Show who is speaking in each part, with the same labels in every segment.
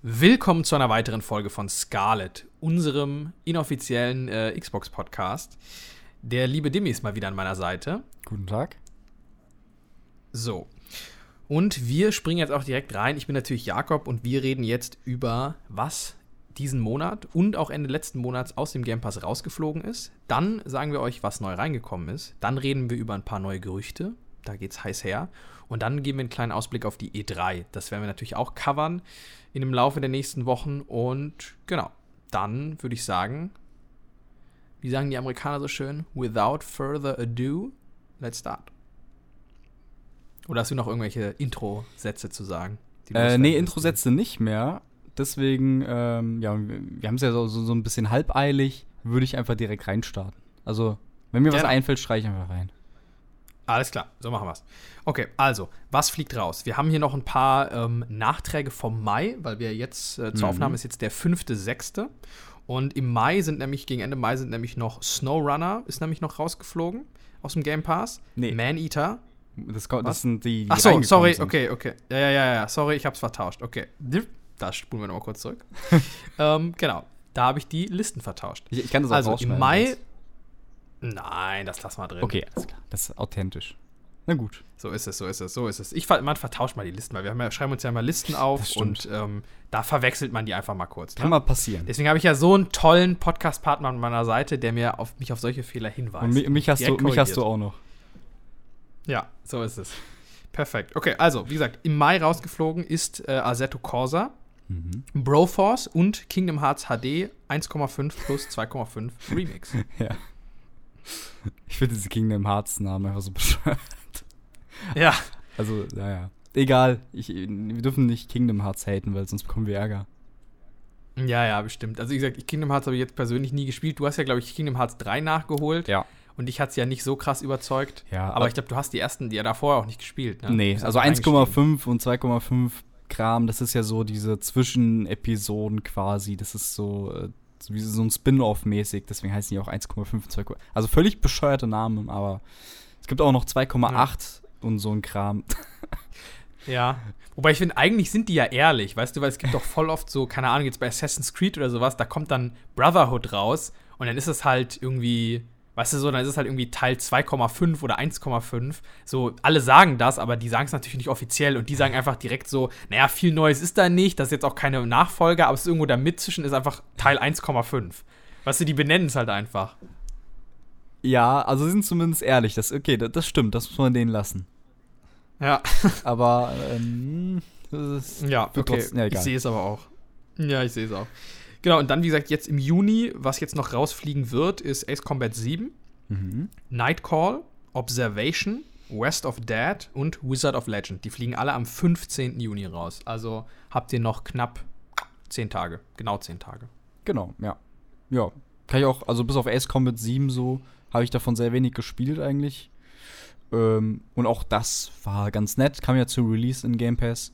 Speaker 1: Willkommen zu einer weiteren Folge von Scarlet, unserem inoffiziellen äh, Xbox-Podcast. Der liebe Dimmy ist mal wieder an meiner Seite.
Speaker 2: Guten Tag.
Speaker 1: So. Und wir springen jetzt auch direkt rein. Ich bin natürlich Jakob und wir reden jetzt über was diesen Monat und auch Ende letzten Monats aus dem Game Pass rausgeflogen ist. Dann sagen wir euch, was neu reingekommen ist. Dann reden wir über ein paar neue Gerüchte. Da geht's heiß her. Und dann geben wir einen kleinen Ausblick auf die E3. Das werden wir natürlich auch covern in dem Laufe der nächsten Wochen. Und genau, dann würde ich sagen, wie sagen die Amerikaner so schön, without further ado, let's start. Oder hast du noch irgendwelche Intro-Sätze zu sagen?
Speaker 2: Äh, nee, Intro-Sätze nicht mehr. Deswegen, ähm, ja, wir haben es ja so, so, so, ein bisschen halbeilig, würde ich einfach direkt reinstarten. Also, wenn mir Gerne. was einfällt, streiche ich einfach rein.
Speaker 1: Alles klar, so machen wir es. Okay, also, was fliegt raus? Wir haben hier noch ein paar ähm, Nachträge vom Mai, weil wir jetzt, äh, zur mhm. Aufnahme ist jetzt der 5.6. Und im Mai sind nämlich, gegen Ende Mai sind nämlich noch SnowRunner, ist nämlich noch rausgeflogen aus dem Game Pass. Nee. Maneater.
Speaker 2: Das, das sind die, die
Speaker 1: Ach so, sorry, sind. okay, okay. Ja, ja, ja, ja, sorry, ich hab's vertauscht. Okay. Da spulen wir nochmal kurz zurück. ähm, genau, da habe ich die Listen vertauscht.
Speaker 2: Ich, ich kann das auch
Speaker 1: Also im Mai. Nein, das lass mal drin.
Speaker 2: Okay, alles klar. Das ist authentisch. Na gut.
Speaker 1: So ist es, so ist es, so ist es. Ich, man vertauscht mal die Listen, weil wir ja, schreiben uns ja mal Listen auf und ähm, da verwechselt man die einfach mal kurz.
Speaker 2: Ne? Kann mal passieren.
Speaker 1: Deswegen habe ich ja so einen tollen Podcast-Partner an meiner Seite, der mir auf, mich auf solche Fehler hinweist. Und
Speaker 2: mich, mich hast, du, mich hast du auch noch.
Speaker 1: Ja, so ist es. Perfekt. Okay, also, wie gesagt, im Mai rausgeflogen ist äh, Assetto Corsa, mhm. Broforce und Kingdom Hearts HD 1,5 plus 2,5 Remix.
Speaker 2: ja. Ich finde diese Kingdom Hearts Namen einfach so bescheuert.
Speaker 1: Ja.
Speaker 2: Also, naja. Egal, ich, wir dürfen nicht Kingdom Hearts haten, weil sonst bekommen wir Ärger.
Speaker 1: Ja, ja, bestimmt. Also, wie gesagt, Kingdom Hearts habe ich jetzt persönlich nie gespielt. Du hast ja, glaube ich, Kingdom Hearts 3 nachgeholt.
Speaker 2: Ja.
Speaker 1: Und dich hat es ja nicht so krass überzeugt.
Speaker 2: Ja.
Speaker 1: Aber ich glaube, du hast die ersten, die ja davor auch nicht gespielt. Ne?
Speaker 2: Nee, also 1,5 und 2,5 Kram, das ist ja so diese Zwischenepisoden quasi. Das ist so, wie so ein Spin-off-mäßig. Deswegen heißen die auch 1,5, 2, Also völlig bescheuerte Namen, aber es gibt auch noch 2,8 ja. und so ein Kram.
Speaker 1: Ja. Wobei ich finde, eigentlich sind die ja ehrlich, weißt du, weil es gibt doch voll oft so, keine Ahnung, jetzt bei Assassin's Creed oder sowas, da kommt dann Brotherhood raus und dann ist es halt irgendwie Weißt du so, dann ist es halt irgendwie Teil 2,5 oder 1,5. So, alle sagen das, aber die sagen es natürlich nicht offiziell und die sagen einfach direkt so, naja, viel Neues ist da nicht, das ist jetzt auch keine Nachfolger, aber es ist irgendwo da mitzwischen, ist einfach Teil 1,5. Weißt du, die benennen es halt einfach.
Speaker 2: Ja, also sie sind zumindest ehrlich. Das, okay, das, das stimmt, das muss man denen lassen.
Speaker 1: Ja.
Speaker 2: aber, ähm, das
Speaker 1: ist, ja, okay. Trotzdem, ja, ich sehe es aber auch. Ja, ich sehe es auch. Genau, und dann, wie gesagt, jetzt im Juni, was jetzt noch rausfliegen wird, ist Ace Combat 7, mhm. Nightcall, Observation, West of Dead und Wizard of Legend. Die fliegen alle am 15. Juni raus. Also habt ihr noch knapp 10 Tage. Genau 10 Tage.
Speaker 2: Genau, ja. Ja. Kann ich auch, also bis auf Ace Combat 7 so, habe ich davon sehr wenig gespielt eigentlich. Ähm, und auch das war ganz nett. Kam ja zu Release in Game Pass.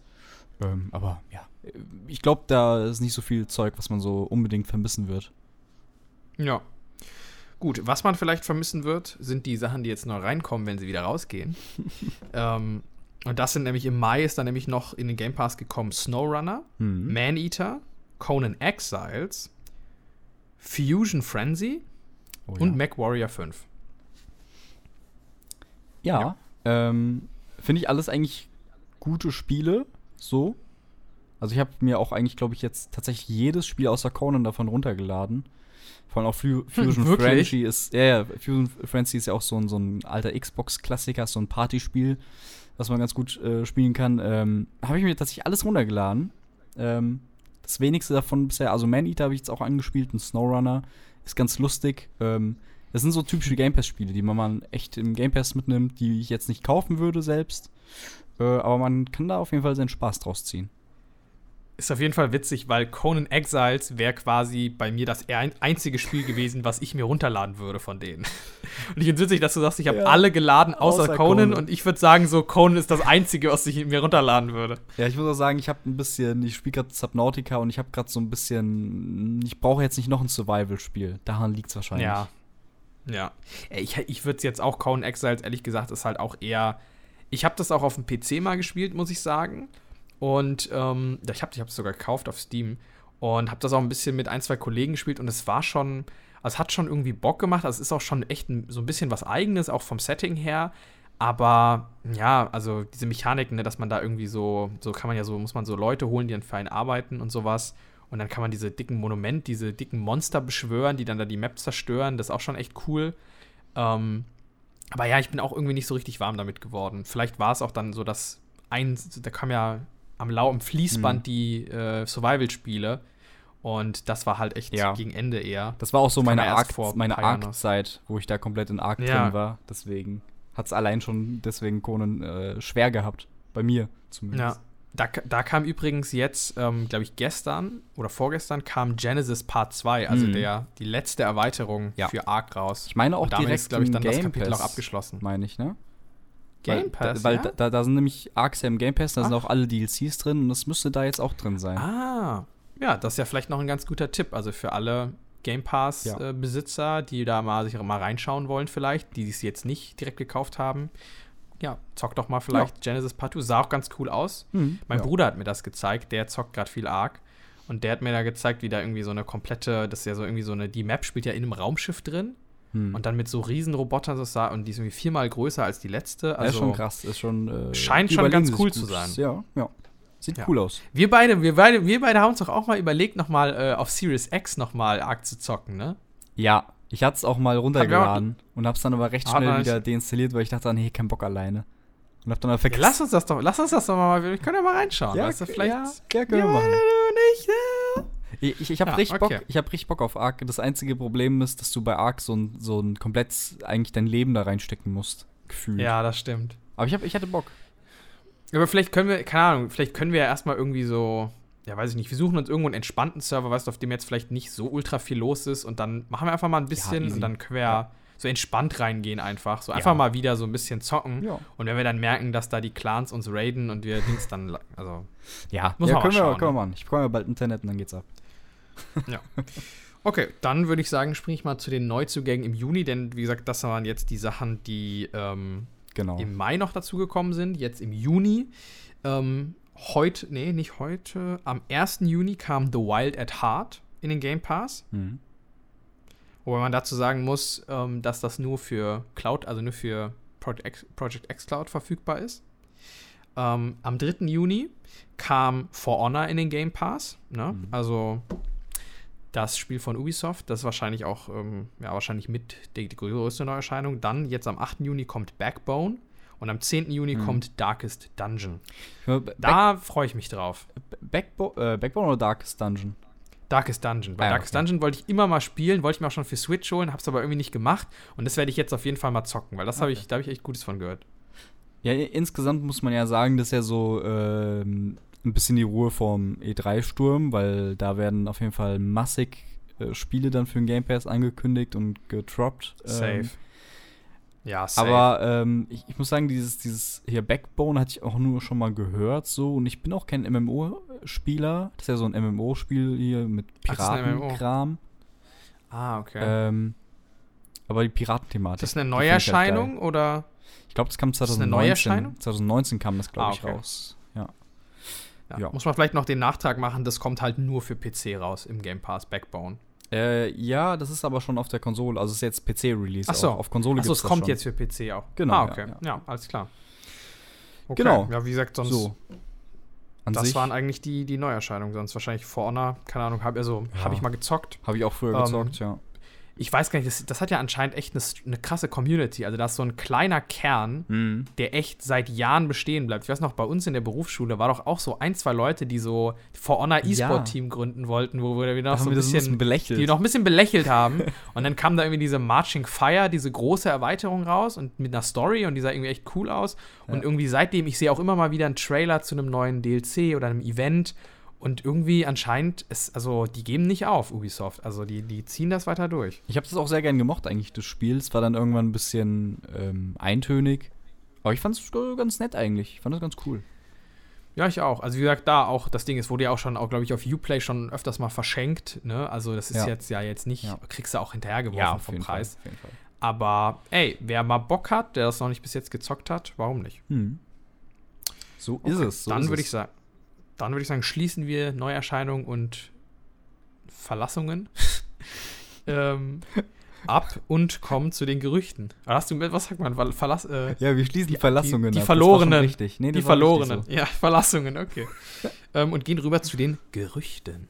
Speaker 2: Ähm, aber ja, ich glaube, da ist nicht so viel Zeug, was man so unbedingt vermissen wird.
Speaker 1: Ja. Gut, was man vielleicht vermissen wird, sind die Sachen, die jetzt noch reinkommen, wenn sie wieder rausgehen. ähm, und das sind nämlich im Mai ist dann nämlich noch in den Game Pass gekommen SnowRunner, mhm. Maneater, Conan Exiles, Fusion Frenzy oh, ja. und MacWarrior 5.
Speaker 2: Ja, ja. Ähm, finde ich alles eigentlich gute Spiele, so. Also ich habe mir auch eigentlich, glaube ich, jetzt tatsächlich jedes Spiel außer Conan davon runtergeladen. Vor allem auch Fusion hm, Frenzy ist, ja, ja, Fusion Frenzy ist ja auch so ein, so ein alter Xbox-Klassiker, so ein Partyspiel, was man ganz gut äh, spielen kann. Ähm, habe ich mir tatsächlich alles runtergeladen. Ähm, das wenigste davon bisher, also Man-Eater habe ich jetzt auch angespielt und SnowRunner ist ganz lustig. Ähm, das sind so typische Game Pass-Spiele, die man mal echt im Game Pass mitnimmt, die ich jetzt nicht kaufen würde selbst. Äh, aber man kann da auf jeden Fall seinen Spaß draus ziehen
Speaker 1: ist auf jeden Fall witzig, weil Conan Exiles wäre quasi bei mir das einzige Spiel gewesen, was ich mir runterladen würde von denen. Und ich finde es witzig, dass du sagst, ich habe ja, alle geladen außer, außer Conan, Conan, und ich würde sagen, so Conan ist das einzige, was ich mir runterladen würde.
Speaker 2: Ja, ich muss auch sagen, ich habe ein bisschen, ich spiele gerade Subnautica und ich habe gerade so ein bisschen, ich brauche jetzt nicht noch ein Survival-Spiel. Daran liegt es wahrscheinlich.
Speaker 1: Ja. Ja. Ich, ich würde es jetzt auch Conan Exiles, ehrlich gesagt, ist halt auch eher. Ich habe das auch auf dem PC mal gespielt, muss ich sagen. Und ähm, ich habe es sogar gekauft auf Steam und habe das auch ein bisschen mit ein, zwei Kollegen gespielt und es war schon, also es hat schon irgendwie Bock gemacht. Also es ist auch schon echt ein, so ein bisschen was Eigenes, auch vom Setting her. Aber ja, also diese Mechaniken, ne, dass man da irgendwie so, so kann man ja so, muss man so Leute holen, die dann für einen arbeiten und sowas. Und dann kann man diese dicken Monument, diese dicken Monster beschwören, die dann da die Map zerstören. Das ist auch schon echt cool. Ähm, aber ja, ich bin auch irgendwie nicht so richtig warm damit geworden. Vielleicht war es auch dann so, dass ein, da kam ja am Lau im Fließband mhm. die äh, Survival-Spiele. Und das war halt echt
Speaker 2: ja.
Speaker 1: gegen Ende eher.
Speaker 2: Das war auch so das meine Arc-Zeit, meine wo ich da komplett in Arc ja. drin war. Deswegen hat es allein schon deswegen Conan äh, schwer gehabt. Bei mir zumindest.
Speaker 1: Ja. Da, da kam übrigens jetzt, ähm, glaube ich, gestern oder vorgestern kam Genesis Part 2, also mhm. der, die letzte Erweiterung
Speaker 2: ja.
Speaker 1: für Arc raus.
Speaker 2: Ich meine auch
Speaker 1: damit
Speaker 2: direkt,
Speaker 1: glaube ich, dann
Speaker 2: Game
Speaker 1: das Kapitel
Speaker 2: Pass,
Speaker 1: auch abgeschlossen.
Speaker 2: Meine ich, ne?
Speaker 1: Game Pass,
Speaker 2: Weil,
Speaker 1: ja?
Speaker 2: da, da, da, sind nämlich Arcs ja im Game Pass, da Ach. sind auch alle DLCs drin und das müsste da jetzt auch drin sein.
Speaker 1: Ah, ja, das ist ja vielleicht noch ein ganz guter Tipp. Also für alle Game Pass-Besitzer, ja. äh, die da mal sich mal reinschauen wollen, vielleicht, die es jetzt nicht direkt gekauft haben. Ja, zock doch mal vielleicht ja. Genesis Part 2. Sah auch ganz cool aus. Mhm, mein. Bruder hat mir das gezeigt, der zockt gerade viel Arc. Und der hat mir da gezeigt, wie da irgendwie so eine komplette, das ist ja so irgendwie so eine, die Map spielt ja in einem Raumschiff drin. Hm. Und dann mit so Riesenrobotern so sah und die ist irgendwie viermal größer als die letzte. Also
Speaker 2: ist schon krass, ist schon. Äh,
Speaker 1: scheint schon ganz cool zu sein.
Speaker 2: Ja, ja. Sieht ja. cool aus.
Speaker 1: Wir beide, wir beide, wir beide haben uns doch auch mal überlegt, nochmal äh, auf Series X nochmal Arc zu zocken, ne?
Speaker 2: Ja, ich hatte es auch mal runtergeladen auch, und hab's dann aber recht schnell wieder deinstalliert, weil ich dachte, nee, kein Bock alleine. Und hab dann aber
Speaker 1: vergessen. Ja, lass uns das doch, lass uns das doch mal, wir können ja mal reinschauen. Ja, weißt du, vielleicht. Ja,
Speaker 2: ja können wir machen. Nicht. Ich, ich, habe ja, richtig, okay. Bock, hab richtig Bock auf Ark. Das einzige Problem ist, dass du bei Ark so ein, so ein komplett eigentlich dein Leben da reinstecken musst. Gefühlt.
Speaker 1: Ja, das stimmt.
Speaker 2: Aber ich, hab, ich hatte Bock.
Speaker 1: Aber vielleicht können wir, keine Ahnung, vielleicht können wir ja erstmal irgendwie so, ja, weiß ich nicht, wir suchen uns irgendwo einen entspannten Server, weißt du, auf dem jetzt vielleicht nicht so ultra viel los ist und dann machen wir einfach mal ein bisschen ja, und dann können wir ja. so entspannt reingehen einfach. So einfach ja. mal wieder so ein bisschen zocken. Und wenn wir dann merken, dass da die Clans uns raiden und wir Dings dann, also.
Speaker 2: Ja, muss ja, man können, schauen, wir, können wir machen. Ich bekomme bald Internet und dann geht's ab.
Speaker 1: Ja. Okay, dann würde ich sagen, springe ich mal zu den Neuzugängen im Juni, denn wie gesagt, das waren jetzt die Sachen, die ähm, genau. im Mai noch dazugekommen sind, jetzt im Juni. Ähm, heute, nee, nicht heute, am 1. Juni kam The Wild at Heart in den Game Pass. Mhm. Wobei man dazu sagen muss, ähm, dass das nur für Cloud, also nur für Project, X, Project X Cloud verfügbar ist. Ähm, am 3. Juni kam For Honor in den Game Pass. Ne? Mhm. Also das Spiel von Ubisoft, das ist wahrscheinlich auch, ähm, ja, wahrscheinlich mit die, die größte Neuerscheinung. Dann, jetzt am 8. Juni kommt Backbone und am 10. Juni mhm. kommt Darkest Dungeon. da freue ich mich drauf.
Speaker 2: Backbo äh, Backbone oder Darkest Dungeon?
Speaker 1: Darkest Dungeon. Bei ah, Darkest okay. Dungeon wollte ich immer mal spielen, wollte ich mir auch schon für Switch holen, habe es aber irgendwie nicht gemacht. Und das werde ich jetzt auf jeden Fall mal zocken, weil das okay. habe ich, da habe ich echt Gutes von gehört.
Speaker 2: Ja, insgesamt muss man ja sagen, dass er so ähm, ein bisschen die Ruhe vom E3-Sturm, weil da werden auf jeden Fall massig äh, Spiele dann für den Game Pass angekündigt und gedroppt.
Speaker 1: Ähm, safe. Ja, safe.
Speaker 2: Aber ähm, ich, ich, muss sagen, dieses, dieses hier Backbone hatte ich auch nur schon mal gehört so und ich bin auch kein MMO-Spieler. Das ist ja so ein MMO-Spiel hier mit Piratenkram.
Speaker 1: Ah, okay.
Speaker 2: Ähm, aber die Piratenthematik.
Speaker 1: Ist das eine halt Neuerscheinung halt oder?
Speaker 2: Ich glaube, das kam 2019. Ist das eine Neuerscheinung? 2019 kam das, glaube ah, okay. ich, raus.
Speaker 1: Ja. Ja. Muss man vielleicht noch den Nachtrag machen, das kommt halt nur für PC raus im Game Pass Backbone.
Speaker 2: Äh, ja, das ist aber schon auf der Konsole, also es ist jetzt PC-Release.
Speaker 1: Achso,
Speaker 2: auf Konsole
Speaker 1: Achso, es kommt schon. jetzt für PC auch.
Speaker 2: Genau.
Speaker 1: Ah, okay. Ja, ja. alles klar.
Speaker 2: Okay. Genau.
Speaker 1: Ja, wie gesagt, sonst. So. das waren eigentlich die, die Neuerscheinungen, sonst wahrscheinlich For Honor, keine Ahnung, habe also, ja. hab ich mal gezockt.
Speaker 2: Habe ich auch früher ähm, gezockt, ja
Speaker 1: ich weiß gar nicht, das, das hat ja anscheinend echt eine, eine, krasse Community. Also da ist so ein kleiner Kern, mhm. der echt seit Jahren bestehen bleibt. Ich weiß noch, bei uns in der Berufsschule war doch auch so ein, zwei Leute, die so For Honor E-Sport-Team ja. gründen wollten, wo wir noch so ein bisschen, ein bisschen, belächelt. die noch ein bisschen belächelt haben. und dann kam da irgendwie diese Marching Fire, diese große Erweiterung raus und mit einer Story und die sah irgendwie echt cool aus. Ja. Und irgendwie seitdem, ich sehe auch immer mal wieder einen Trailer zu einem neuen DLC oder einem Event und irgendwie anscheinend ist, also die geben nicht auf, Ubisoft. Also die, die ziehen das weiter durch.
Speaker 2: Ich habe das auch sehr gern gemocht, eigentlich, das Spiel. Es war dann irgendwann ein bisschen ähm, eintönig. Aber ich fand es ganz nett eigentlich. Ich fand das ganz cool.
Speaker 1: Ja, ich auch. Also wie gesagt, da auch, das Ding ist, wurde ja auch schon, auch glaube ich, auf Uplay schon öfters mal verschenkt. Ne? Also das ist ja. jetzt ja jetzt nicht, ja. kriegst du auch hinterhergeworfen ja, vom Preis. Fall, Aber ey, wer mal Bock hat, der das noch nicht bis jetzt gezockt hat, warum nicht? Hm.
Speaker 2: So okay. ist es.
Speaker 1: So dann würde ich sagen, dann würde ich sagen, schließen wir Neuerscheinungen und Verlassungen ähm, ab und kommen zu den Gerüchten. Hast du, was sagt man? Verlass, äh,
Speaker 2: ja, wir schließen die Verlassungen.
Speaker 1: Die, die Verlorenen.
Speaker 2: Richtig.
Speaker 1: Nee, die Verlorenen. So. Ja, Verlassungen, okay. ähm, und gehen rüber zu den Gerüchten.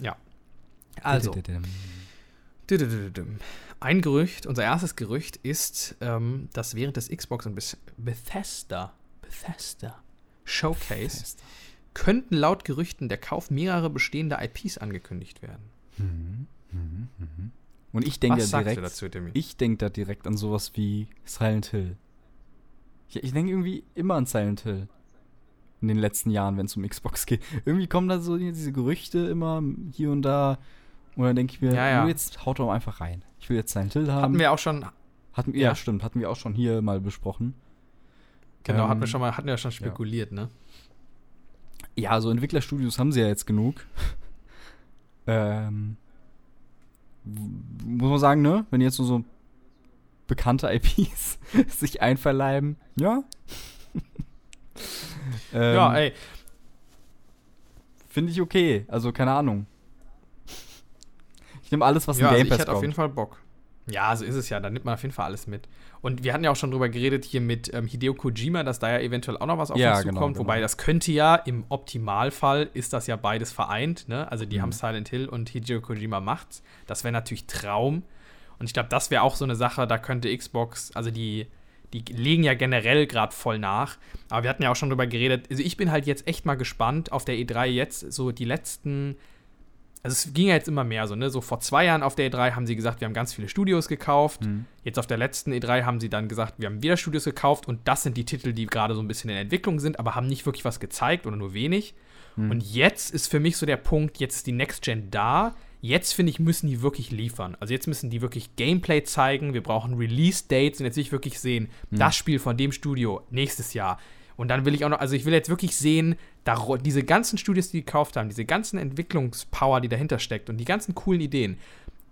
Speaker 1: Ja. Also. Ein Gerücht, unser erstes Gerücht ist, ähm, dass während des Xbox und Bethesda, Bethesda Showcase Bethesda. könnten laut Gerüchten der Kauf mehrerer bestehender IPs angekündigt werden.
Speaker 2: Mhm. Mhm. Mhm. Und ich denke da direkt, dazu, ich denke da direkt an sowas wie Silent Hill. Ich, ich denke irgendwie immer an Silent Hill in den letzten Jahren, wenn es um Xbox geht. Irgendwie kommen da so diese Gerüchte immer hier und da. Und dann denke ich mir,
Speaker 1: ja, ja.
Speaker 2: jetzt haut doch einfach rein. Ich will jetzt Silent Hill haben.
Speaker 1: Hatten wir auch schon.
Speaker 2: Hatten, ja. ja, stimmt. Hatten wir auch schon hier mal besprochen.
Speaker 1: Genau, ähm, hatten wir schon mal, hatten wir schon spekuliert,
Speaker 2: ja.
Speaker 1: ne?
Speaker 2: Ja, so Entwicklerstudios haben sie ja jetzt genug. ähm, muss man sagen, ne? Wenn jetzt so, so bekannte IPs sich einverleiben, ja.
Speaker 1: ähm, ja, ey.
Speaker 2: Finde ich okay. Also, keine Ahnung. Ich nehme alles, was
Speaker 1: ja,
Speaker 2: in Game
Speaker 1: also
Speaker 2: Pass
Speaker 1: ich hätte auf jeden Fall Bock. Ja, so ist es ja. Da nimmt man auf jeden Fall alles mit. Und wir hatten ja auch schon drüber geredet hier mit ähm, Hideo Kojima, dass da ja eventuell auch noch was auf
Speaker 2: ja,
Speaker 1: uns
Speaker 2: genau,
Speaker 1: zukommt.
Speaker 2: Genau.
Speaker 1: Wobei das könnte ja im Optimalfall ist das ja beides vereint. Ne? Also die mhm. haben Silent Hill und Hideo Kojima macht's. Das wäre natürlich Traum. Und ich glaube, das wäre auch so eine Sache, da könnte Xbox, also die, die legen ja generell gerade voll nach. Aber wir hatten ja auch schon drüber geredet. Also ich bin halt jetzt echt mal gespannt auf der E3 jetzt so die letzten also es ging ja jetzt immer mehr so, ne? So vor zwei Jahren auf der E3 haben sie gesagt, wir haben ganz viele Studios gekauft. Mhm. Jetzt auf der letzten E3 haben sie dann gesagt, wir haben wieder Studios gekauft und das sind die Titel, die gerade so ein bisschen in Entwicklung sind, aber haben nicht wirklich was gezeigt oder nur wenig. Mhm. Und jetzt ist für mich so der Punkt, jetzt ist die Next Gen da. Jetzt finde ich, müssen die wirklich liefern. Also jetzt müssen die wirklich Gameplay zeigen. Wir brauchen Release-Dates und jetzt will ich wirklich sehen, mhm. das Spiel von dem Studio nächstes Jahr. Und dann will ich auch noch, also ich will jetzt wirklich sehen, da, diese ganzen Studios, die, gekauft haben, diese ganzen Entwicklungspower, die dahinter steckt und die ganzen coolen Ideen,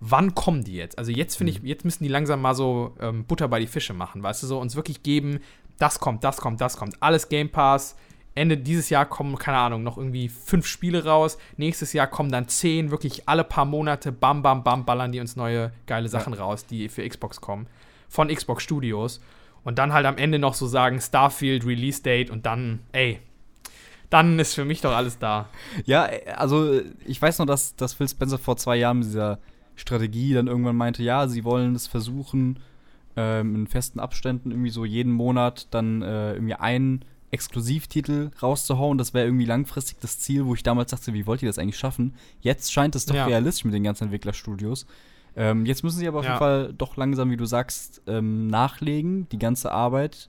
Speaker 1: wann kommen die jetzt? Also jetzt finde ich, mhm. jetzt müssen die langsam mal so ähm, Butter bei die Fische machen, weißt du, so uns wirklich geben, das kommt, das kommt, das kommt, alles Game Pass. Ende dieses Jahr kommen, keine Ahnung, noch irgendwie fünf Spiele raus. Nächstes Jahr kommen dann zehn, wirklich alle paar Monate, bam, bam, bam, ballern die uns neue geile Sachen ja. raus, die für Xbox kommen. Von Xbox Studios. Und dann halt am Ende noch so sagen, Starfield, Release Date und dann, ey, dann ist für mich doch alles da.
Speaker 2: Ja, also ich weiß noch, dass, dass Phil Spencer vor zwei Jahren mit dieser Strategie dann irgendwann meinte, ja, sie wollen es versuchen, ähm, in festen Abständen irgendwie so jeden Monat dann äh, irgendwie einen Exklusivtitel rauszuhauen. Das wäre irgendwie langfristig das Ziel, wo ich damals dachte, wie wollt ihr das eigentlich schaffen? Jetzt scheint es doch ja. realistisch mit den ganzen Entwicklerstudios. Ähm, jetzt müssen sie aber auf ja. jeden Fall doch langsam, wie du sagst, ähm, nachlegen, die ganze Arbeit.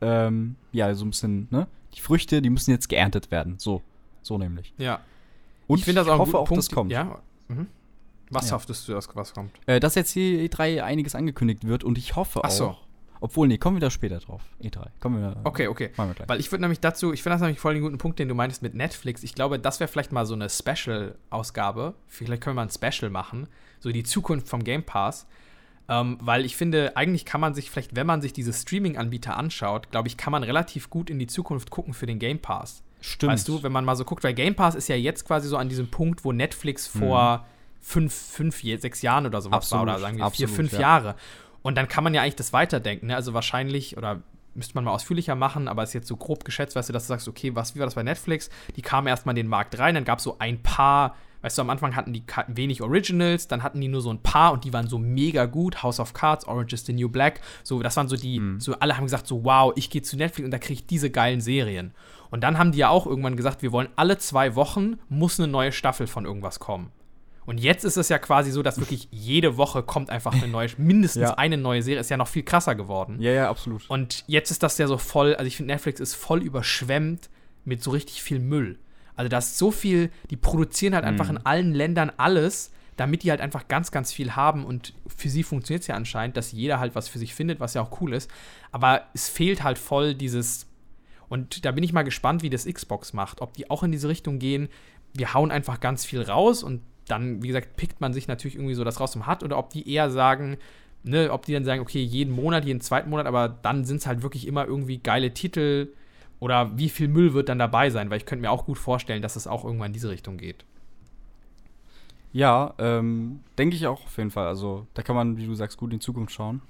Speaker 2: Ähm, ja, so ein bisschen, ne? Die Früchte, die müssen jetzt geerntet werden. So. So nämlich.
Speaker 1: Ja.
Speaker 2: Und ich, finde das auch hoffe auch, Punkt, das kommt.
Speaker 1: Ja. Mhm. Was ja. hoffst du, dass was kommt?
Speaker 2: Äh, dass jetzt hier E3 einiges angekündigt wird und ich hoffe Ach so. auch. Obwohl, nee, kommen wir da später drauf. E3. Kommen wir
Speaker 1: Okay, okay. Wir Weil ich würde nämlich dazu, ich finde das nämlich voll den guten Punkt, den du meintest mit Netflix. Ich glaube, das wäre vielleicht mal so eine Special-Ausgabe. Vielleicht können wir mal ein Special machen so die Zukunft vom Game Pass. Ähm, weil ich finde, eigentlich kann man sich vielleicht, wenn man sich diese Streaming-Anbieter anschaut, glaube ich, kann man relativ gut in die Zukunft gucken für den Game Pass.
Speaker 2: Stimmt.
Speaker 1: Weißt du, wenn man mal so guckt, weil Game Pass ist ja jetzt quasi so an diesem Punkt, wo Netflix vor mhm. fünf, fünf, sechs Jahren oder sowas
Speaker 2: absolut,
Speaker 1: war, oder sagen wir
Speaker 2: absolut,
Speaker 1: vier, fünf ja. Jahre. Und dann kann man ja eigentlich das weiterdenken. Ne? Also wahrscheinlich, oder müsste man mal ausführlicher machen, aber ist jetzt so grob geschätzt, weißt du, dass du sagst, okay, was, wie war das bei Netflix? Die kamen erstmal in den Markt rein, dann gab es so ein paar Weißt du, am Anfang hatten die wenig Originals, dann hatten die nur so ein paar und die waren so mega gut. House of Cards, Orange is the New Black. So, das waren so die, mhm. so alle haben gesagt, so wow, ich gehe zu Netflix und da kriege ich diese geilen Serien. Und dann haben die ja auch irgendwann gesagt, wir wollen alle zwei Wochen muss eine neue Staffel von irgendwas kommen. Und jetzt ist es ja quasi so, dass wirklich jede Woche kommt einfach eine neue, mindestens ja. eine neue Serie. Ist ja noch viel krasser geworden.
Speaker 2: Ja, ja, absolut.
Speaker 1: Und jetzt ist das ja so voll, also ich finde, Netflix ist voll überschwemmt mit so richtig viel Müll. Also da ist so viel, die produzieren halt mhm. einfach in allen Ländern alles, damit die halt einfach ganz, ganz viel haben und für sie funktioniert es ja anscheinend, dass jeder halt was für sich findet, was ja auch cool ist. Aber es fehlt halt voll dieses, und da bin ich mal gespannt, wie das Xbox macht, ob die auch in diese Richtung gehen, wir hauen einfach ganz viel raus und dann, wie gesagt, pickt man sich natürlich irgendwie so das raus und hat, oder ob die eher sagen, ne, ob die dann sagen, okay, jeden Monat, jeden zweiten Monat, aber dann sind es halt wirklich immer irgendwie geile Titel, Oder wie viel Müll wird dann dabei sein? Weil ich könnte mir auch gut vorstellen, dass es auch irgendwann in diese Richtung geht.
Speaker 2: Ja, ähm, denke ich auch auf jeden Fall. Also da kann man, wie du sagst, gut in die Zukunft schauen.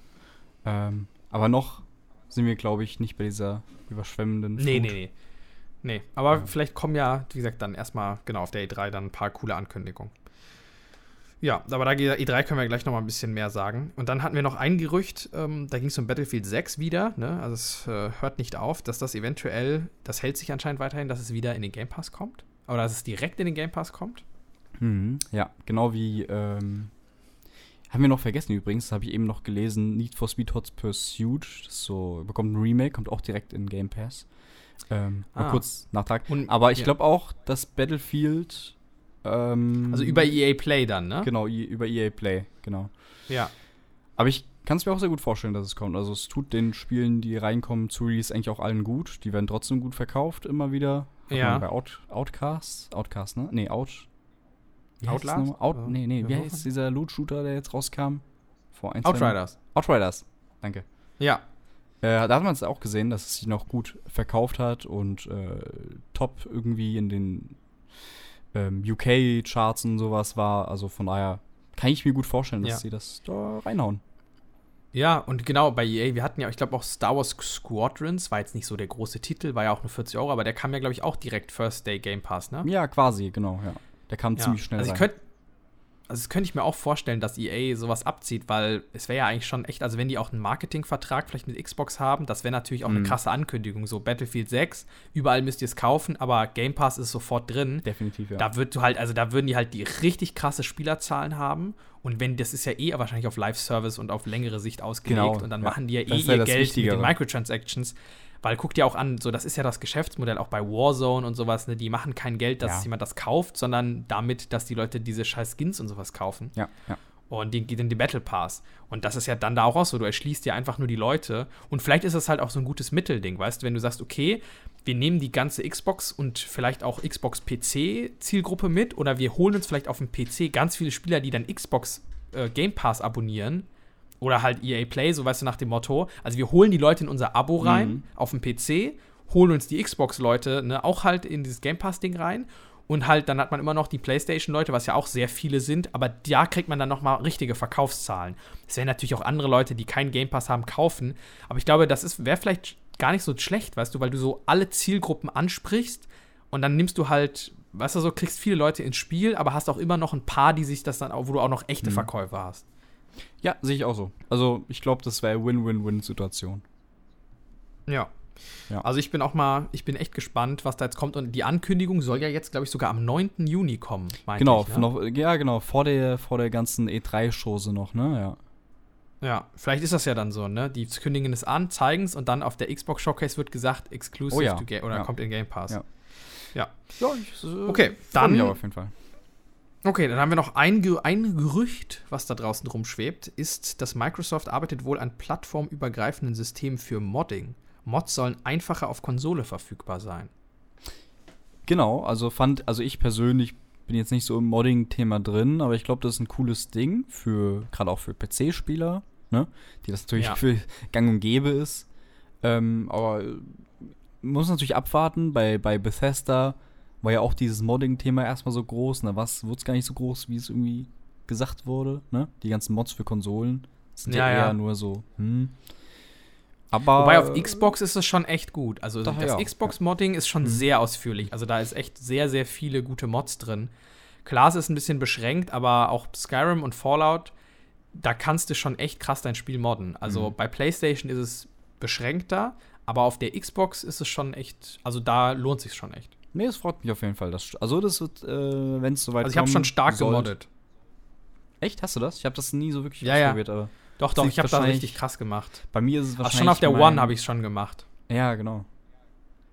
Speaker 2: Ähm, aber noch sind wir, glaube ich, nicht bei dieser überschwemmenden
Speaker 1: Flut. Nee, nee, nee. Nee, aber ja. vielleicht kommen ja, wie gesagt, dann erstmal genau auf der E3 dann ein paar coole Ankündigungen. Ja, aber da E3 können wir gleich noch mal ein bisschen mehr sagen. Und dann hatten wir noch ein Gerücht, ähm, da ging es um Battlefield 6 wieder, ne? Also es äh, hört nicht auf, dass das eventuell, das hält sich anscheinend weiterhin, dass es wieder in den Game Pass kommt. Oder dass es direkt in den Game Pass kommt.
Speaker 2: Mhm, ja, genau wie, ähm, haben wir noch vergessen übrigens, das habe ich eben noch gelesen, Need for Speed Hot Pursuit, das so, bekommt ein Remake, kommt auch direkt in Game Pass. Ähm, ah. kurz Nachtrag. Und, Aber ich ja. glaube auch, dass Battlefield
Speaker 1: ähm, also über EA Play dann, ne?
Speaker 2: Genau, über EA Play, genau.
Speaker 1: Ja.
Speaker 2: Aber ich kann es mir auch sehr gut vorstellen, dass es kommt. Also es tut den Spielen, die reinkommen, zu Release eigentlich auch allen gut. Die werden trotzdem gut verkauft, immer wieder.
Speaker 1: Hat ja.
Speaker 2: Bei Out, Outcast, Outcast, ne? Nee, Out.
Speaker 1: Outlast?
Speaker 2: Out, nee, nee, wie heißt dieser Loot-Shooter, der jetzt rauskam?
Speaker 1: Vor ein, Outriders.
Speaker 2: Outriders, danke.
Speaker 1: Ja.
Speaker 2: Äh, da hat man es auch gesehen, dass es sich noch gut verkauft hat und äh, top irgendwie in den ähm, UK-Charts und sowas war. Also von daher kann ich mir gut vorstellen, dass ja. sie das da reinhauen.
Speaker 1: Ja, und genau, bei EA, wir hatten ja, ich glaube auch Star Wars Squadrons, war jetzt nicht so der große Titel, war ja auch nur 40 Euro, aber der kam ja, glaube ich, auch direkt First Day Game Pass, ne?
Speaker 2: Ja, quasi, genau, ja. Der kam ja. ziemlich schnell.
Speaker 1: Also, ich könnte also das könnte ich mir auch vorstellen, dass EA sowas abzieht, weil es wäre ja eigentlich schon echt, also wenn die auch einen Marketingvertrag vielleicht mit Xbox haben, das wäre natürlich auch mhm. eine krasse Ankündigung. So Battlefield 6, überall müsst ihr es kaufen, aber Game Pass ist sofort drin.
Speaker 2: Definitiv, ja.
Speaker 1: Da wird du halt, also da würden die halt die richtig krasse Spielerzahlen haben. Und wenn, das ist ja eh wahrscheinlich auf Live-Service und auf längere Sicht ausgelegt
Speaker 2: genau,
Speaker 1: und dann ja. machen die ja eh ihr Geld mit den Microtransactions. Weil guck dir auch an, so das ist ja das Geschäftsmodell auch bei Warzone und sowas, ne? Die machen kein Geld, dass ja. jemand das kauft, sondern damit, dass die Leute diese scheiß Skins und sowas kaufen.
Speaker 2: Ja, ja.
Speaker 1: Und die den die Battle Pass. Und das ist ja dann da auch, auch so, du erschließt dir einfach nur die Leute. Und vielleicht ist das halt auch so ein gutes Mittelding, weißt du, wenn du sagst, okay, wir nehmen die ganze Xbox und vielleicht auch Xbox PC-Zielgruppe mit oder wir holen uns vielleicht auf dem PC ganz viele Spieler, die dann Xbox äh, Game Pass abonnieren oder halt EA Play, so weißt du nach dem Motto. Also wir holen die Leute in unser Abo rein mhm. auf dem PC, holen uns die Xbox-Leute ne, auch halt in dieses Game Pass-Ding rein. Und halt, dann hat man immer noch die PlayStation-Leute, was ja auch sehr viele sind, aber da kriegt man dann nochmal richtige Verkaufszahlen. Es werden natürlich auch andere Leute, die keinen Game Pass haben, kaufen. Aber ich glaube, das wäre vielleicht gar nicht so schlecht, weißt du, weil du so alle Zielgruppen ansprichst und dann nimmst du halt, weißt du, so kriegst viele Leute ins Spiel, aber hast auch immer noch ein paar, die sich das dann, wo du auch noch echte mhm. Verkäufer hast.
Speaker 2: Ja, sehe ich auch so. Also ich glaube, das wäre Win-Win-Win-Situation.
Speaker 1: Ja. ja. Also ich bin auch mal, ich bin echt gespannt, was da jetzt kommt. Und die Ankündigung soll ja jetzt, glaube ich, sogar am 9. Juni kommen.
Speaker 2: Genau,
Speaker 1: ich, ne?
Speaker 2: noch, ja, genau, vor der, vor der ganzen E3-Chose noch, ne? Ja.
Speaker 1: Ja, vielleicht ist das ja dann so, ne? Die kündigen es an, zeigen es und dann auf der Xbox Showcase wird gesagt, exclusive
Speaker 2: oh ja.
Speaker 1: to Game oder
Speaker 2: ja.
Speaker 1: kommt in Game Pass.
Speaker 2: Ja.
Speaker 1: Ja.
Speaker 2: ja ich, äh,
Speaker 1: okay, dann.
Speaker 2: Mich auf jeden Fall.
Speaker 1: Okay, dann haben wir noch ein, ein Gerücht, was da draußen rumschwebt, ist, dass Microsoft arbeitet wohl an plattformübergreifenden Systemen für Modding. Mods sollen einfacher auf Konsole verfügbar sein.
Speaker 2: Genau, also fand, also ich persönlich bin jetzt nicht so im Modding-Thema drin, aber ich glaube, das ist ein cooles Ding für, gerade auch für PC-Spieler, ne? Die das natürlich ja. für gang und gäbe ist. Ähm, aber muss natürlich abwarten, bei, bei Bethesda war ja auch dieses Modding-Thema erstmal so groß. Na, was wurde es gar nicht so groß, wie es irgendwie gesagt wurde, ne? Die ganzen Mods für Konsolen sind ja, ja eher ja. nur so, hm.
Speaker 1: Aber Wobei auf Xbox ist es schon echt gut. Also das ja. Xbox-Modding ist schon mhm. sehr ausführlich. Also da ist echt sehr, sehr viele gute Mods drin. Klar, es ist ein bisschen beschränkt, aber auch Skyrim und Fallout, da kannst du schon echt krass dein Spiel modden. Also mhm. bei PlayStation ist es beschränkter, aber auf der Xbox ist es schon echt, also da lohnt sich schon echt.
Speaker 2: Nee, es freut mich auf jeden Fall. Dass, also, das wird, äh, wenn es soweit
Speaker 1: Also, ich habe schon stark sollt. gemoddet.
Speaker 2: Echt? Hast du das? Ich habe das nie so wirklich
Speaker 1: ja, ausprobiert, ja. aber. Doch, doch, ich habe das richtig krass gemacht.
Speaker 2: Bei mir ist es wahrscheinlich. Ach,
Speaker 1: schon auf der One habe ich es schon gemacht.
Speaker 2: Ja, genau.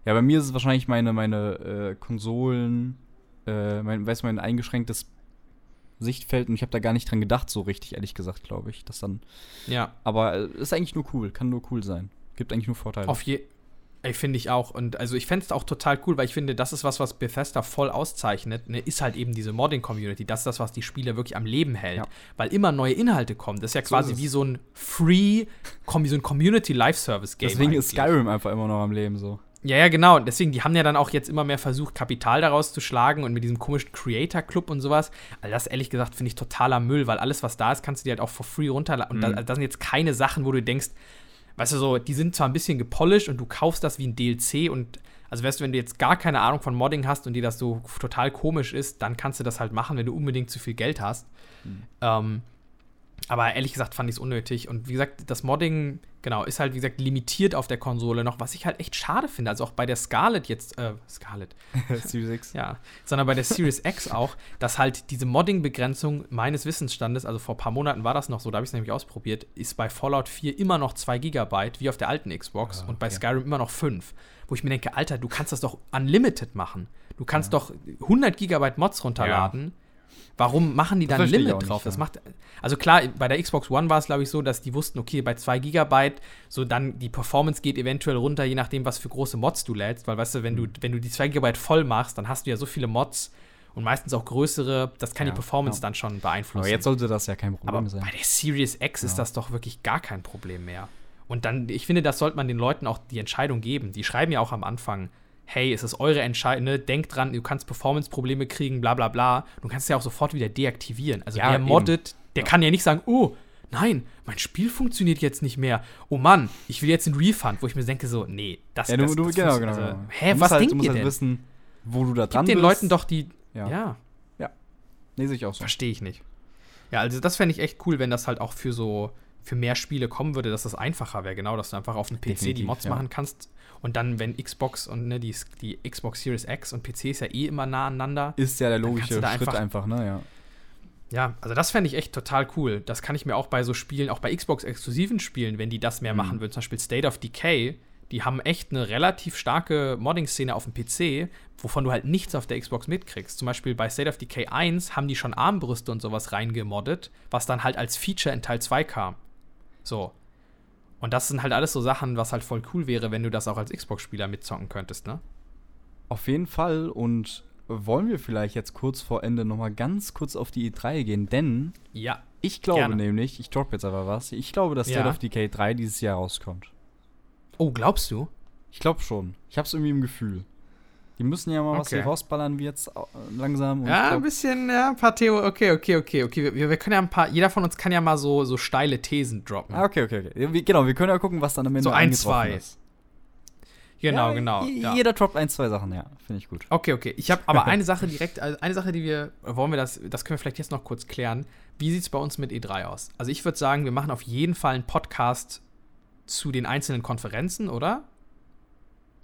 Speaker 2: Ja, bei mir ist es wahrscheinlich meine, meine äh, Konsolen, äh, mein, weißt du, mein eingeschränktes Sichtfeld und ich habe da gar nicht dran gedacht, so richtig, ehrlich gesagt, glaube ich. Das dann.
Speaker 1: Ja.
Speaker 2: Aber äh, ist eigentlich nur cool, kann nur cool sein. Gibt eigentlich nur Vorteile.
Speaker 1: Auf, je, finde ich auch. Und also ich fände es auch total cool, weil ich finde, das ist was, was Bethesda voll auszeichnet, ne, ist halt eben diese Modding-Community. Das ist das, was die Spiele wirklich am Leben hält. Ja. Weil immer neue Inhalte kommen. Das ist ja quasi so ist wie so ein Free, so ein Community-Live-Service-Game.
Speaker 2: Deswegen eigentlich. ist Skyrim einfach immer noch am Leben so.
Speaker 1: Ja, ja, genau. Deswegen, die haben ja dann auch jetzt immer mehr versucht, Kapital daraus zu schlagen und mit diesem komischen Creator Club und sowas. Also das ehrlich gesagt finde ich totaler Müll, weil alles, was da ist, kannst du dir halt auch for free runterladen. Und
Speaker 2: Mhm.
Speaker 1: da, das sind jetzt keine Sachen, wo du denkst, weißt du so, die sind zwar ein bisschen gepolished und du kaufst das wie ein DLC und also weißt du, wenn du jetzt gar keine Ahnung von Modding hast und dir das so total komisch ist, dann kannst du das halt machen, wenn du unbedingt zu viel Geld hast. Ähm, aber ehrlich gesagt fand ich es unnötig. Und wie gesagt, das Modding, genau, ist halt, wie gesagt, limitiert auf der Konsole noch, was ich halt echt schade finde. Also auch bei der Scarlett jetzt, äh, Scarlett,
Speaker 2: Series X.
Speaker 1: ja, sondern bei der Series X auch, dass halt diese Modding-Begrenzung meines Wissensstandes, also vor ein paar Monaten war das noch so, da habe ich es nämlich ausprobiert, ist bei Fallout 4 immer noch 2 Gigabyte, wie auf der alten Xbox,
Speaker 2: Ah,
Speaker 1: und bei. Skyrim immer noch 5. Wo ich mir denke, Alter, du kannst das doch unlimited machen. Du kannst doch 100 Gigabyte Mods runterladen. Warum machen die dann ein Limit
Speaker 2: nicht,
Speaker 1: drauf? das
Speaker 2: ja.
Speaker 1: macht, also klar, bei der Xbox One war es, glaube ich, so, dass die wussten, okay, bei 2 Gigabyte, so dann die Performance geht eventuell runter, je nachdem, was für große Mods du lädst, weil, weißt du, wenn
Speaker 2: Mhm.
Speaker 1: du, wenn du die 2 Gigabyte voll machst, dann hast du ja so viele Mods und meistens auch größere, das kann
Speaker 2: Ja,
Speaker 1: die Performance
Speaker 2: ja.
Speaker 1: dann schon beeinflussen.
Speaker 2: Aber jetzt sollte das ja kein Problem
Speaker 1: Aber
Speaker 2: sein.
Speaker 1: bei der Series X ist
Speaker 2: Ja.
Speaker 1: das doch wirklich gar kein Problem mehr. Und dann, ich finde, das sollte man den Leuten auch die Entscheidung geben. Die schreiben ja auch am Anfang, hey, es ist eure Entscheidung, ne? denkt dran, du kannst Performance-Probleme kriegen, bla bla bla. Du kannst es ja auch sofort wieder deaktivieren. Also
Speaker 2: Ja,
Speaker 1: wer
Speaker 2: eben.
Speaker 1: moddet, der kann ja nicht sagen, oh, nein, mein Spiel funktioniert jetzt nicht mehr. Oh Mann, ich will jetzt einen Refund, wo ich mir denke so, nee, das,
Speaker 2: Ja, du,
Speaker 1: das,
Speaker 2: du,
Speaker 1: das
Speaker 2: genau, genau.
Speaker 1: also,
Speaker 2: genau.
Speaker 1: Hä,
Speaker 2: Du
Speaker 1: was
Speaker 2: halt,
Speaker 1: denkt
Speaker 2: du musst
Speaker 1: ihr
Speaker 2: halt
Speaker 1: denn?
Speaker 2: wissen, wo du da dran
Speaker 1: Gib den
Speaker 2: bist.
Speaker 1: Leuten doch die,
Speaker 2: Ja.
Speaker 1: ja
Speaker 2: Nee, sehe ich auch so.
Speaker 1: Verstehe ich nicht. Ja, also das fände ich echt cool, wenn das halt auch für so für mehr Spiele kommen würde, dass das einfacher wäre, genau, dass du einfach auf dem PC die
Speaker 2: Definitiv,
Speaker 1: Mods
Speaker 2: ja.
Speaker 1: machen kannst und dann, wenn Xbox und ne, die, die Xbox Series X und PC ist ja eh immer nah aneinander.
Speaker 2: Ist ja der logische Schritt
Speaker 1: einfach-
Speaker 2: einfach, ne? Ja.
Speaker 1: Ja, also das fände ich echt total cool. Das kann ich mir auch bei so Spielen, auch bei Xbox-exklusiven Spielen, wenn die das mehr
Speaker 2: Mhm.
Speaker 1: machen würden, zum Beispiel State of Decay, die haben echt eine relativ starke Modding-Szene auf dem PC, wovon du halt nichts auf der Xbox mitkriegst. Zum Beispiel bei State of Decay 1 haben die schon Armbrüste und sowas reingemoddet, was dann halt als Feature in Teil 2 kam. So. Und das sind halt alles so Sachen, was halt voll cool wäre, wenn du das auch als Xbox-Spieler mitzocken könntest, ne?
Speaker 2: Auf jeden Fall. Und wollen wir vielleicht jetzt kurz vor Ende noch mal ganz kurz auf die E3 gehen? Denn
Speaker 1: Ja.
Speaker 2: ich glaube
Speaker 1: Gerne.
Speaker 2: nämlich, ich droppe jetzt aber was, ich glaube, dass State
Speaker 1: Ja.
Speaker 2: of Decay 3 dieses Jahr rauskommt.
Speaker 1: Oh, glaubst du?
Speaker 2: Ich glaube schon. Ich habe es irgendwie im Gefühl. Die müssen ja mal was
Speaker 1: Okay.
Speaker 2: hier rausballern, wie jetzt äh, langsam.
Speaker 1: Ja, ein bisschen, ja, ein paar Theo. Okay, okay, okay, okay. Wir, wir können ja ein paar, jeder von uns kann ja mal so, so steile Thesen droppen.
Speaker 2: Ah, okay, okay, okay. Genau, wir können ja gucken, was dann am Ende
Speaker 1: So ein, zwei.
Speaker 2: ist.
Speaker 1: Genau,
Speaker 2: ja,
Speaker 1: genau. Ja.
Speaker 2: Jeder droppt ein, zwei Sachen, ja. Finde ich gut.
Speaker 1: Okay, okay. Ich habe aber eine Sache direkt, also eine Sache, die wir, wollen wir das, das können wir vielleicht jetzt noch kurz klären. Wie sieht es bei uns mit E3 aus? Also ich würde sagen, wir machen auf jeden Fall einen Podcast zu den einzelnen Konferenzen, oder?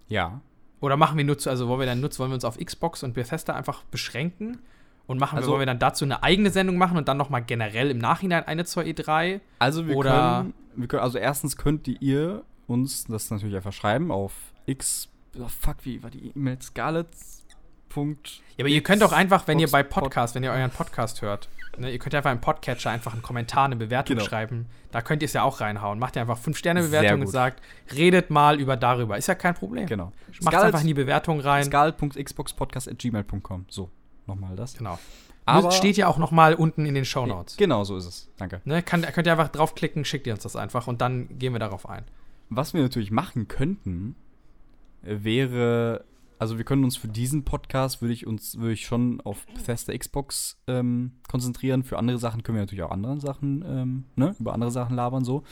Speaker 2: Ja.
Speaker 1: Oder machen wir nur zu, also wollen wir dann nutzen, wollen wir uns auf Xbox und Bethesda einfach beschränken? Und machen
Speaker 2: Also-
Speaker 1: wir, wollen wir dann dazu eine eigene Sendung machen und dann nochmal generell im Nachhinein eine zur E E3?
Speaker 2: Also wir
Speaker 1: Oder-
Speaker 2: können, wir können, also erstens könnt ihr uns das natürlich einfach schreiben auf x, oh fuck, wie war die E-Mail? Scarlett. Punkt.
Speaker 1: Ja, aber ihr könnt auch einfach, wenn ihr bei
Speaker 2: Pod-
Speaker 1: Podcast, wenn ihr euren Podcast hört, ne, ihr könnt einfach im Podcatcher einfach einen Kommentar, eine Bewertung
Speaker 2: Genau.
Speaker 1: schreiben. Da könnt ihr es ja auch reinhauen. Macht ihr einfach
Speaker 2: Sehr
Speaker 1: 5-Sterne-Bewertung und sagt, redet mal über darüber. Ist ja kein Problem.
Speaker 2: Genau.
Speaker 1: Macht einfach in die Bewertung rein.
Speaker 2: Scarlett.xboxpodcast.gmail.com. So, nochmal das.
Speaker 1: Genau.
Speaker 2: Aber-
Speaker 1: steht ja auch noch mal unten in den Show Notes.
Speaker 2: Genau, so ist es. Danke.
Speaker 1: Ne, kann, könnt ihr einfach draufklicken, schickt ihr uns das einfach und dann gehen wir darauf ein.
Speaker 2: Was wir natürlich machen könnten, wäre, also wir können uns für diesen Podcast, würde ich uns, würde ich schon auf Bethesda Xbox ähm, konzentrieren. Für andere Sachen können wir natürlich auch andere Sachen, ähm, ne, über andere Sachen labern so.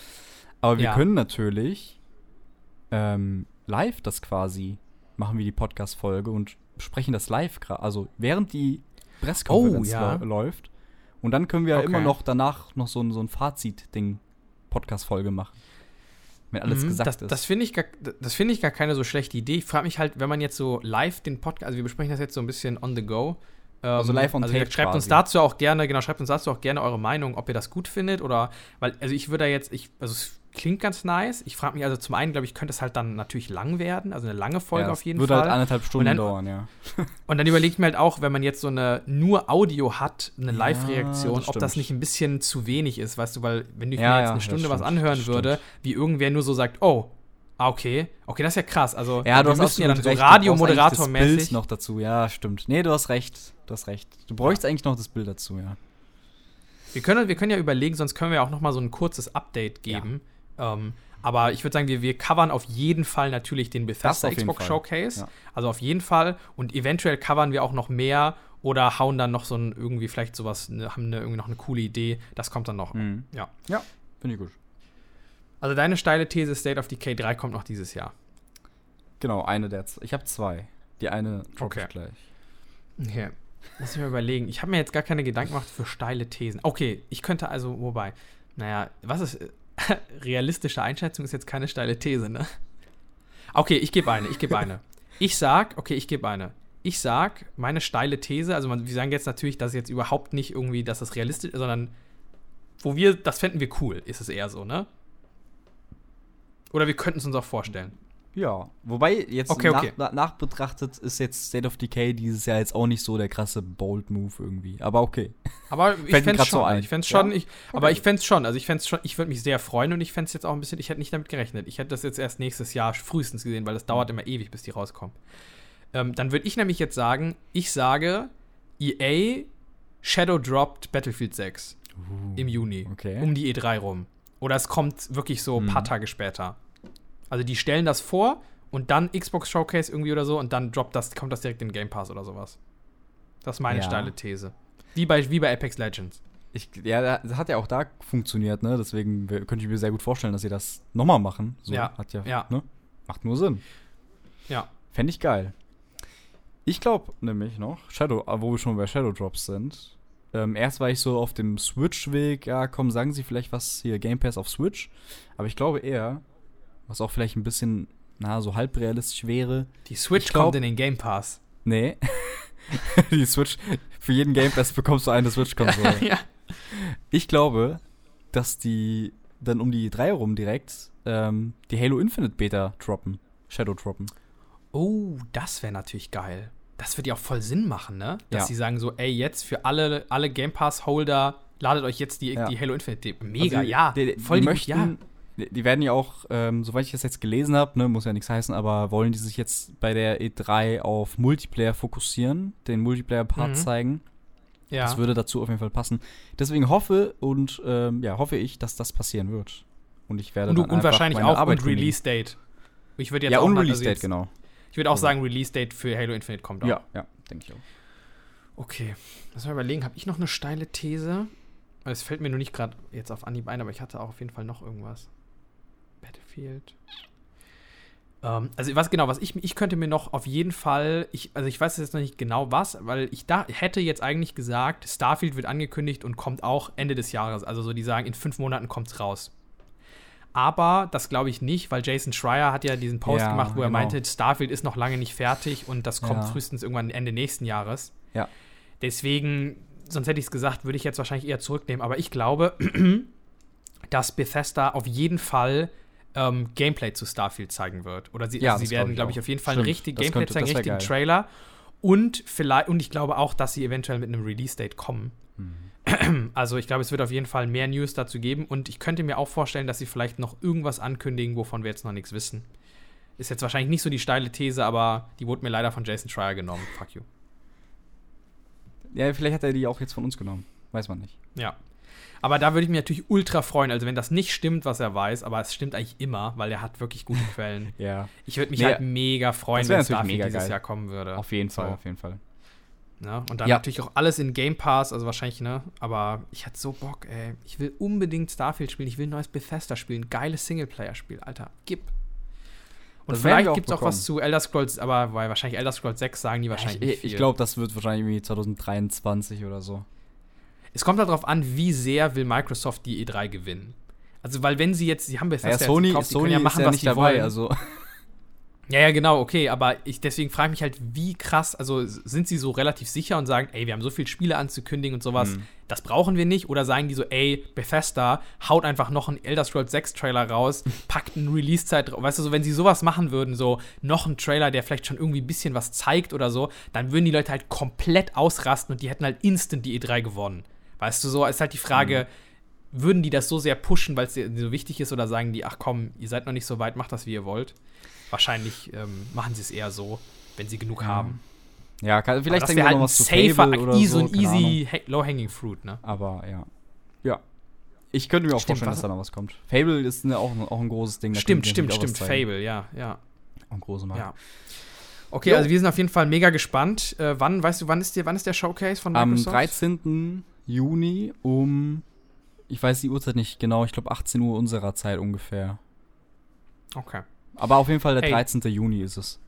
Speaker 2: Aber wir
Speaker 1: Ja.
Speaker 2: können natürlich ähm, live das quasi machen wir die Podcast-Folge und besprechen das live gerade. Also während die Pressekonferenz
Speaker 1: Oh, ja.
Speaker 2: läuft. Und dann können wir ja
Speaker 1: Okay.
Speaker 2: immer noch danach noch so ein, so ein Fazit-Ding, Podcast-Folge machen. Wenn alles
Speaker 1: Mhm,
Speaker 2: gesagt
Speaker 1: das,
Speaker 2: ist.
Speaker 1: Das finde ich, gar- das finde ich gar keine so schlechte Idee. Ich frage mich halt, wenn man jetzt so live den Podcast, also wir besprechen das jetzt so ein bisschen on the go. Ähm,
Speaker 2: Also live on
Speaker 1: also
Speaker 2: tape
Speaker 1: Schreibt uns
Speaker 2: quasi.
Speaker 1: dazu auch gerne, genau, schreibt uns dazu auch gerne eure Meinung, ob ihr das gut findet oder, weil, also ich würde da jetzt, ich, also es klingt ganz nice. Ich frage mich also zum einen, glaube ich, könnte es halt dann natürlich lang werden, also eine lange Folge
Speaker 2: Ja,
Speaker 1: auf jeden
Speaker 2: würde
Speaker 1: Fall.
Speaker 2: halt anderthalb Stunden
Speaker 1: dann-
Speaker 2: dauern, ja.
Speaker 1: Und dann überlege ich mir halt auch, wenn man jetzt so eine nur Audio hat, eine
Speaker 2: Ja,
Speaker 1: Live-Reaktion,
Speaker 2: das
Speaker 1: ob das nicht ein bisschen zu wenig ist, weißt du, weil wenn ich
Speaker 2: Ja,
Speaker 1: mir jetzt
Speaker 2: ja,
Speaker 1: eine Stunde was anhören würde, wie irgendwer nur so sagt, oh, ah, okay, okay, das ist ja krass. Also
Speaker 2: Ja, du hast
Speaker 1: ja dann so Radiomoderator-mäßig.
Speaker 2: Bild noch dazu, ja, stimmt. Nee, du hast recht. Du hast recht. Du bräuchst eigentlich noch das Bild dazu, ja.
Speaker 1: Wir können, wir können ja überlegen, sonst können wir auch noch mal so ein kurzes Update geben. Ähm, Aber ich würde sagen, wir, wir covern auf jeden Fall natürlich den Bethesda Xbox. Showcase.
Speaker 2: Ja.
Speaker 1: Also auf jeden Fall. Und eventuell covern wir auch noch mehr oder hauen dann noch so ein irgendwie vielleicht sowas, ne, haben eine, irgendwie noch eine coole Idee. Das kommt dann noch.
Speaker 2: Mhm.
Speaker 1: Ja.
Speaker 2: Ja, finde ich gut.
Speaker 1: Also deine steile These, State of Decay 3 kommt noch dieses Jahr.
Speaker 2: Genau, eine der Ich habe zwei. Die eine
Speaker 1: Okay.
Speaker 2: ich gleich.
Speaker 1: Okay. Lass mich mal überlegen. Ich habe mir jetzt gar keine Gedanken gemacht für steile Thesen. Okay, ich könnte also, wobei, naja, was ist. Realistische Einschätzung ist jetzt keine steile These, ne? Okay, ich gebe eine, ich gebe eine. Ich sag, okay, ich gebe eine. Ich sag, meine steile These, also wir sagen jetzt natürlich, dass jetzt überhaupt nicht irgendwie, dass das realistisch ist, sondern wo wir, das fänden wir cool, ist es eher so, ne? Oder wir könnten es uns auch vorstellen.
Speaker 2: Ja, wobei jetzt
Speaker 1: Okay, okay.
Speaker 2: Nach, nach betrachtet ist jetzt State of Decay dieses Jahr jetzt auch nicht so der krasse Bold Move irgendwie. Aber okay.
Speaker 1: Aber ich fände es
Speaker 2: so
Speaker 1: schon.
Speaker 2: ein.
Speaker 1: ich fände schon.
Speaker 2: Ja?
Speaker 1: Ich, Aber ich fände es schon. Also ich fände schon. Ich würde mich sehr freuen und ich fände es jetzt auch ein bisschen. Ich hätte nicht damit gerechnet. Ich hätte das jetzt erst nächstes Jahr frühestens gesehen, weil das dauert immer ewig, bis die rauskommen. Ähm, dann würde ich nämlich jetzt sagen, ich sage, EA Shadow droppt Battlefield 6 im Juni.
Speaker 2: Okay.
Speaker 1: Um die E3 rum. Oder es kommt wirklich so ein paar
Speaker 2: Mhm.
Speaker 1: Tage später. Also die stellen das vor und dann Xbox Showcase irgendwie oder so und dann droppt das, kommt das direkt in Game Pass oder sowas. Das ist meine
Speaker 2: Ja.
Speaker 1: steile These. Wie bei, wie bei Apex Legends.
Speaker 2: Ich, ja, das hat ja auch da funktioniert, ne? Deswegen könnte ich mir sehr gut vorstellen, dass sie das nochmal machen. So,
Speaker 1: Ja,
Speaker 2: Hat ja,
Speaker 1: ja.
Speaker 2: Ne? Macht nur Sinn.
Speaker 1: Ja.
Speaker 2: Fände ich geil. Ich glaube nämlich noch, Shadow, äh, wo wir schon bei Shadow Drops sind. Ähm, erst war ich so auf dem Switch-Weg, ja, komm, sagen Sie vielleicht was hier, Game Pass auf Switch. Aber ich glaube eher, was auch vielleicht ein bisschen, na, so halb realistisch wäre,
Speaker 1: Die Switch
Speaker 2: glaub-
Speaker 1: kommt in den Game Pass.
Speaker 2: nee. Die Switch, für jeden Game Pass bekommst du eine Switch-Konsole.
Speaker 1: ja.
Speaker 2: Ich glaube, dass die dann um die 3 rum direkt ähm, die Halo Infinite Beta droppen. Shadow droppen.
Speaker 1: Oh, das wäre natürlich geil. Das würde ja auch voll Sinn machen, ne? Dass
Speaker 2: Ja.
Speaker 1: sie sagen so, ey, jetzt für alle, alle Game Pass-Holder, ladet euch jetzt die,
Speaker 2: Ja.
Speaker 1: die Halo Infinite. Mega,
Speaker 2: Also,
Speaker 1: ja.
Speaker 2: Die, die,
Speaker 1: voll
Speaker 2: die
Speaker 1: die-
Speaker 2: möchten,
Speaker 1: ja.
Speaker 2: Die, werden ja auch, ähm, soweit ich das jetzt gelesen habe, ne, muss ja nichts heißen, aber wollen die sich jetzt bei der E3 auf Multiplayer fokussieren, den Multiplayer-Part
Speaker 1: Mhm.
Speaker 2: zeigen.
Speaker 1: ja.
Speaker 2: Das würde dazu auf jeden Fall passen. Deswegen hoffe und ähm, ja, hoffe ich, dass das passieren wird. Und ich werde
Speaker 1: und,
Speaker 2: dann
Speaker 1: und wahrscheinlich auch
Speaker 2: Arbeit
Speaker 1: und
Speaker 2: kündigen.
Speaker 1: Release-Date. Ich würde jetzt
Speaker 2: Ja,
Speaker 1: auch
Speaker 2: und
Speaker 1: mal-
Speaker 2: Release
Speaker 1: also
Speaker 2: Date,
Speaker 1: jetzt-
Speaker 2: genau.
Speaker 1: Ich würde auch
Speaker 2: So.
Speaker 1: sagen, Release-Date für Halo Infinite kommt auch.
Speaker 2: Ja, ja, denke ich auch.
Speaker 1: Okay. Lass mal überlegen, habe ich noch eine steile These? Es fällt mir nur nicht gerade jetzt auf Anhieb ein, aber ich hatte auch auf jeden Fall noch irgendwas. Battlefield. Ähm, also was genau, was ich, ich könnte mir noch auf jeden Fall, ich, also ich weiß jetzt noch nicht genau was, weil ich da hätte jetzt eigentlich gesagt, Starfield wird angekündigt und kommt auch Ende des Jahres. Also so, die sagen, in fünf Monaten kommt's raus. Aber das glaube ich nicht, weil Jason Schreier hat ja diesen Post
Speaker 2: Ja,
Speaker 1: gemacht, wo er
Speaker 2: genau.
Speaker 1: meinte, Starfield ist noch lange nicht fertig und das kommt
Speaker 2: Ja.
Speaker 1: frühestens irgendwann Ende nächsten Jahres.
Speaker 2: Ja.
Speaker 1: Deswegen, sonst hätte ich es gesagt, würde ich jetzt wahrscheinlich eher zurücknehmen. Aber ich glaube, dass Bethesda auf jeden Fall ähm, Gameplay zu Starfield zeigen wird. Oder sie,
Speaker 2: Ja,
Speaker 1: also sie werden,
Speaker 2: ich
Speaker 1: glaube ich, auf jeden Fall
Speaker 2: Stimmt,
Speaker 1: ein richtig Gameplay
Speaker 2: könnte-
Speaker 1: zeigen, richtigen
Speaker 2: geil.
Speaker 1: Trailer. Und vielleicht, und ich glaube auch, dass sie eventuell mit einem Release-Date kommen. Also ich glaube, es wird auf jeden Fall mehr News dazu geben und ich könnte mir auch vorstellen, dass sie vielleicht noch irgendwas ankündigen, wovon wir jetzt noch nichts wissen. Ist jetzt wahrscheinlich nicht so die steile These, aber die wurde mir leider von Jason Schreier genommen. Fuck you.
Speaker 2: Ja, vielleicht hat er die auch jetzt von uns genommen. Weiß man nicht.
Speaker 1: Ja. Aber da würde ich mich natürlich ultra freuen. Also wenn das nicht stimmt, was er weiß, aber es stimmt eigentlich immer, weil er hat wirklich gute Quellen.
Speaker 2: Ja.
Speaker 1: Ich würde mich
Speaker 2: Nee,
Speaker 1: halt mega freuen, wenn Starfield
Speaker 2: mega
Speaker 1: dieses
Speaker 2: geil.
Speaker 1: Jahr kommen würde.
Speaker 2: Auf jeden
Speaker 1: So.
Speaker 2: Fall, auf jeden Fall.
Speaker 1: Ne? Und dann
Speaker 2: Ja.
Speaker 1: natürlich auch alles in Game Pass, also wahrscheinlich, ne? Aber ich hatte so Bock, ey. Ich will unbedingt Starfield spielen. Ich will ein neues Bethesda spielen. Geiles Singleplayer-Spiel, Alter. Gib. Und
Speaker 2: Das
Speaker 1: vielleicht gibt es auch was zu Elder Scrolls, aber weil wahrscheinlich Elder Scrolls 6 sagen die wahrscheinlich
Speaker 2: Ich, ich glaube, das wird wahrscheinlich irgendwie 2023 oder so.
Speaker 1: Es kommt darauf an, wie sehr will Microsoft die E3 gewinnen. Also, weil wenn sie jetzt, sie haben Bethesda
Speaker 2: Ja,
Speaker 1: jetzt
Speaker 2: Sony,
Speaker 1: gekauft, die
Speaker 2: Sony
Speaker 1: können ja machen,
Speaker 2: ist ja
Speaker 1: was
Speaker 2: nicht
Speaker 1: die
Speaker 2: dabei,
Speaker 1: wollen.
Speaker 2: also
Speaker 1: Ja, ja, genau, okay, aber ich deswegen frage ich mich halt, wie krass, also sind sie so relativ sicher und sagen, ey, wir haben so viele Spiele anzukündigen und sowas,
Speaker 2: Hm.
Speaker 1: das brauchen wir nicht? Oder sagen die so, ey, Bethesda, haut einfach noch einen Elder Scrolls 6 Trailer raus, packt eine Release-Zeit. Weißt du, so, wenn sie sowas machen würden, so noch ein Trailer, der vielleicht schon irgendwie ein bisschen was zeigt oder so, dann würden die Leute halt komplett ausrasten und die hätten halt instant die E3 gewonnen. Weißt du, so ist halt die Frage,
Speaker 2: Hm.
Speaker 1: würden die das so sehr pushen, weil es so wichtig ist, oder sagen die, ach komm, ihr seid noch nicht so weit, macht das, wie ihr wollt? Wahrscheinlich ähm, machen sie es eher so, wenn sie genug
Speaker 2: Ja.
Speaker 1: haben.
Speaker 2: ja, kann, vielleicht denken wir
Speaker 1: halt
Speaker 2: noch was zu
Speaker 1: safer,
Speaker 2: Fable oder so,
Speaker 1: ein easy ha- low-hanging fruit, ne?
Speaker 2: Aber ja. Ja. Ich könnte mir auch
Speaker 1: Stimmt,
Speaker 2: vorstellen,
Speaker 1: was-
Speaker 2: dass da noch was kommt. Fable ist ne, auch, auch ein großes Ding.
Speaker 1: Stimmt, stimmt, stimmt. Fable, ja, ja.
Speaker 2: Ein großer Markt.
Speaker 1: ja. Okay,
Speaker 2: Jo.
Speaker 1: also wir sind auf jeden Fall mega gespannt. Äh, wann, weißt du, wann ist, der, wann ist der Showcase von
Speaker 2: Am
Speaker 1: Microsoft?
Speaker 2: 13. Juni um, ich weiß die Uhrzeit nicht genau, ich glaube 18 Uhr unserer Zeit ungefähr.
Speaker 1: Okay.
Speaker 2: Aber auf jeden Fall der
Speaker 1: Hey.
Speaker 2: 13. Juni ist es.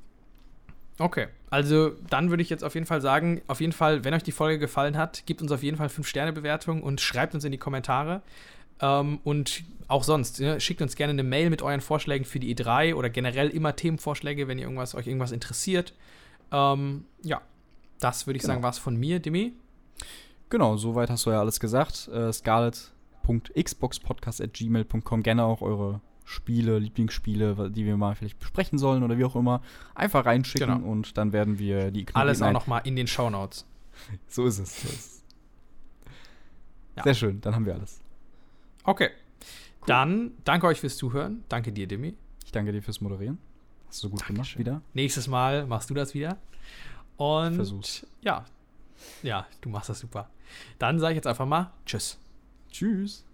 Speaker 1: Okay, also dann würde ich jetzt auf jeden Fall sagen, auf jeden Fall, wenn euch die Folge gefallen hat, gebt uns auf jeden Fall 5-Sterne-Bewertung und schreibt uns in die Kommentare. Ähm, und auch sonst, ne, schickt uns gerne eine Mail mit euren Vorschlägen für die E3 oder generell immer Themenvorschläge, wenn ihr irgendwas, euch irgendwas interessiert. Ähm, ja, das würde ich
Speaker 2: Genau.
Speaker 1: sagen, war es von mir, Demi.
Speaker 2: Genau, soweit hast du ja alles gesagt. Äh, Scarlet.xboxpodcast.gmail.com. Gerne auch eure Spiele, Lieblingsspiele, die wir mal vielleicht besprechen sollen oder wie auch immer, einfach reinschicken
Speaker 1: Genau.
Speaker 2: und dann werden wir die
Speaker 1: Alles auch nochmal in den Shownotes.
Speaker 2: So ist es. So ist es.
Speaker 1: Ja.
Speaker 2: Sehr schön, dann haben wir alles.
Speaker 1: Okay, dann danke euch fürs Zuhören. Danke dir, Demi.
Speaker 2: Ich danke dir fürs Moderieren. Hast du gut gemacht
Speaker 1: Dankeschön.
Speaker 2: wieder.
Speaker 1: Nächstes Mal machst du das wieder. Und
Speaker 2: Versuch's.
Speaker 1: ja, ja, du machst das super. Dann sage ich jetzt einfach mal Tschüss.
Speaker 2: Tschüss.